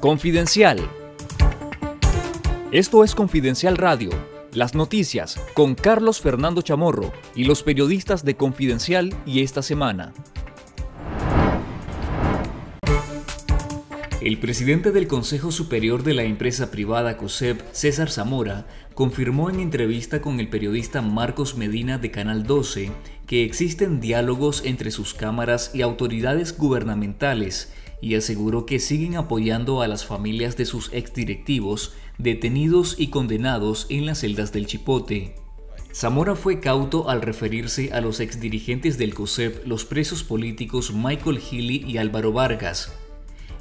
Confidencial. Esto es Confidencial Radio, las noticias con Carlos Fernando Chamorro y los periodistas de Confidencial y esta semana. El presidente del Consejo Superior de la empresa privada COSEP, César Zamora, confirmó en entrevista con el periodista Marcos Medina de Canal 12 que existen diálogos entre sus cámaras y autoridades gubernamentales y aseguró que siguen apoyando a las familias de sus exdirectivos detenidos y condenados en las celdas del Chipote. Zamora fue cauto al referirse a los exdirigentes del COSEP, los presos políticos Michael Healy y Álvaro Vargas.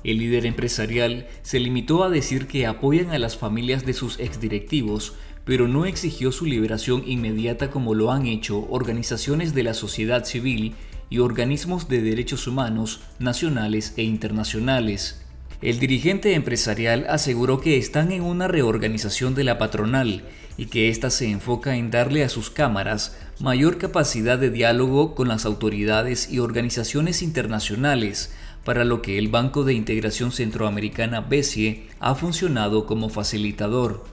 El líder empresarial se limitó a decir que apoyan a las familias de sus exdirectivos, pero no exigió su liberación inmediata como lo han hecho organizaciones de la sociedad civil y organismos de derechos humanos nacionales e internacionales. El dirigente empresarial aseguró que están en una reorganización de la patronal y que ésta se enfoca en darle a sus cámaras mayor capacidad de diálogo con las autoridades y organizaciones internacionales, para lo que el Banco de Integración Centroamericana BESIE ha funcionado como facilitador.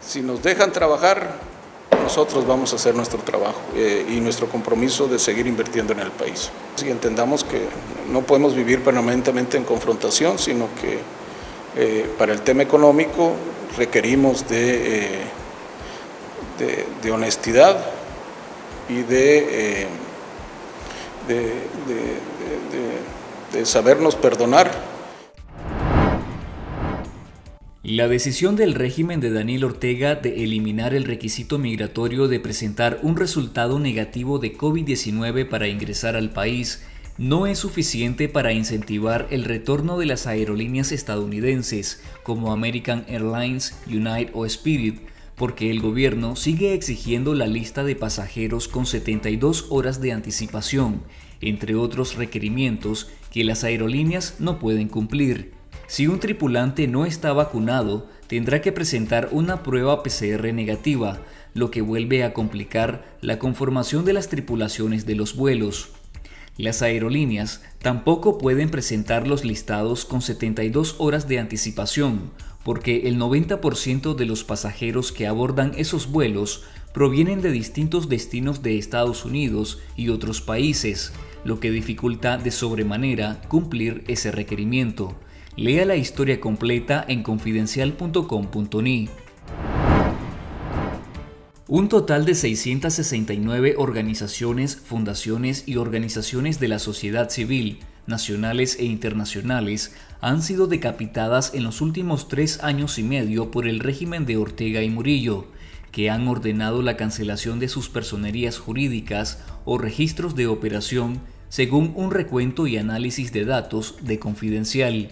Si nos dejan trabajar, nosotros vamos a hacer nuestro trabajo eh, y nuestro compromiso de seguir invirtiendo en el país. Si entendamos que no podemos vivir permanentemente en confrontación, sino que eh, para el tema económico requerimos de, eh, de, honestidad y de, de sabernos perdonar La decisión del régimen de Daniel Ortega de eliminar el requisito migratorio de presentar un resultado negativo de COVID-19 para ingresar al país no es suficiente para incentivar el retorno de las aerolíneas estadounidenses como American Airlines, United o Spirit, porque el gobierno sigue exigiendo la lista de pasajeros con 72 horas de anticipación, entre otros requerimientos que las aerolíneas no pueden cumplir. Si un tripulante no está vacunado, tendrá que presentar una prueba PCR negativa, lo que vuelve a complicar la conformación de las tripulaciones de los vuelos. Las aerolíneas tampoco pueden presentar los listados con 72 horas de anticipación, porque el 90% de los pasajeros que abordan esos vuelos provienen de distintos destinos de Estados Unidos y otros países, lo que dificulta de sobremanera cumplir ese requerimiento. Lea la historia completa en confidencial.com.ni. Un total de 669 organizaciones, fundaciones y organizaciones de la sociedad civil, nacionales e internacionales, han sido decapitadas en los últimos tres años y medio por el régimen de Ortega y Murillo, que han ordenado la cancelación de sus personerías jurídicas o registros de operación según un recuento y análisis de datos de Confidencial.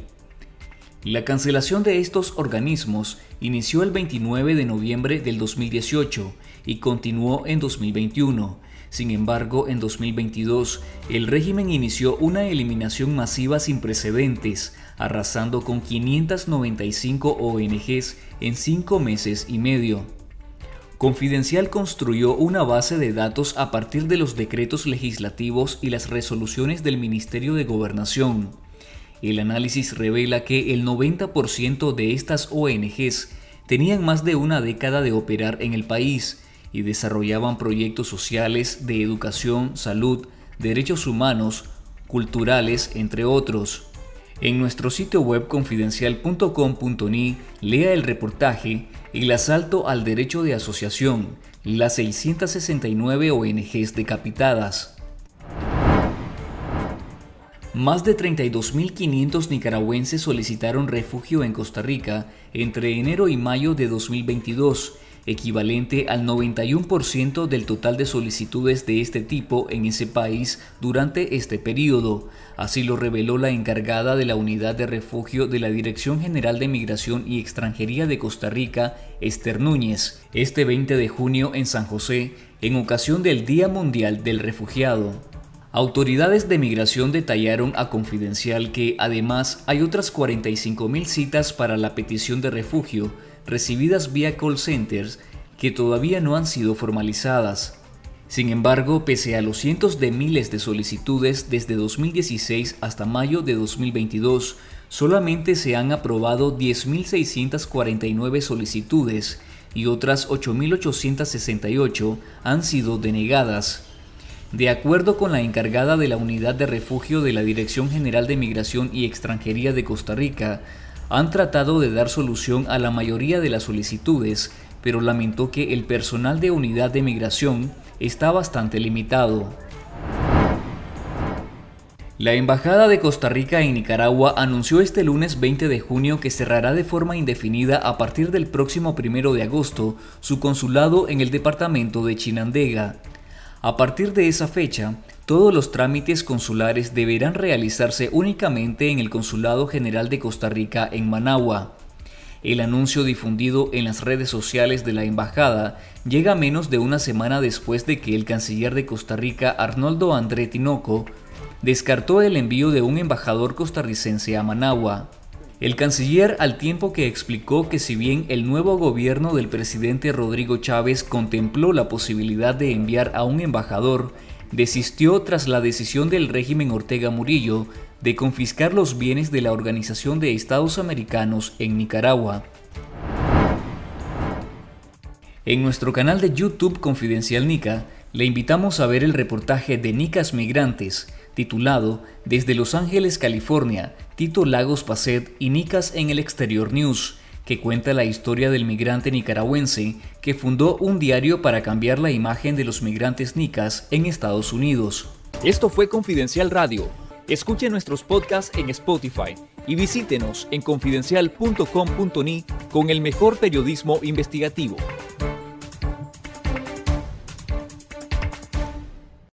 La cancelación de estos organismos inició el 29 de noviembre del 2018 y continuó en 2021. Sin embargo, en 2022, el régimen inició una eliminación masiva sin precedentes, arrasando con 595 ONGs en cinco meses y medio. Confidencial construyó una base de datos a partir de los decretos legislativos y las resoluciones del Ministerio de Gobernación. El análisis revela que el 90% de estas ONGs tenían más de una década de operar en el país y desarrollaban proyectos sociales de educación, salud, derechos humanos, culturales, entre otros. En nuestro sitio web confidencial.com.ni lea el reportaje El asalto al derecho de asociación, las 669 ONGs decapitadas. Más de 32.500 nicaragüenses solicitaron refugio en Costa Rica entre enero y mayo de 2022, equivalente al 91% del total de solicitudes de este tipo en ese país durante este periodo. Así lo reveló la encargada de la Unidad de Refugio de la Dirección General de Migración y Extranjería de Costa Rica, Esther Núñez, este 20 de junio en San José, en ocasión del Día Mundial del Refugiado. Autoridades de migración detallaron a Confidencial que además hay otras 45.000 citas para la petición de refugio recibidas vía call centers que todavía no han sido formalizadas. Sin embargo, pese a los cientos de miles de solicitudes desde 2016 hasta mayo de 2022, solamente se han aprobado 10.649 solicitudes y otras 8.868 han sido denegadas. De acuerdo con la encargada de la Unidad de Refugio de la Dirección General de Migración y Extranjería de Costa Rica, han tratado de dar solución a la mayoría de las solicitudes, pero lamentó que el personal de Unidad de Migración está bastante limitado. La Embajada de Costa Rica en Nicaragua anunció este lunes 20 de junio que cerrará de forma indefinida a partir del próximo 1 de agosto su consulado en el departamento de Chinandega. A partir de esa fecha, todos los trámites consulares deberán realizarse únicamente en el Consulado General de Costa Rica en Managua. El anuncio difundido en las redes sociales de la embajada llega menos de una semana después de que el canciller de Costa Rica, Arnoldo André Tinoco, descartó el envío de un embajador costarricense a Managua. El canciller al tiempo que explicó que si bien el nuevo gobierno del presidente Rodrigo Chávez contempló la posibilidad de enviar a un embajador, desistió tras la decisión del régimen Ortega Murillo de confiscar los bienes de la Organización de Estados Americanos en Nicaragua. En nuestro canal de YouTube Confidencial Nica, le invitamos a ver el reportaje de Nicas Migrantes, titulado Desde Los Ángeles, California, Tito Lagos Pacet y Nicas en el Exterior News, que cuenta la historia del migrante nicaragüense que fundó un diario para cambiar la imagen de los migrantes nicas en Estados Unidos. Esto fue Confidencial Radio. Escuche nuestros podcasts en Spotify y visítenos en confidencial.com.ni con el mejor periodismo investigativo.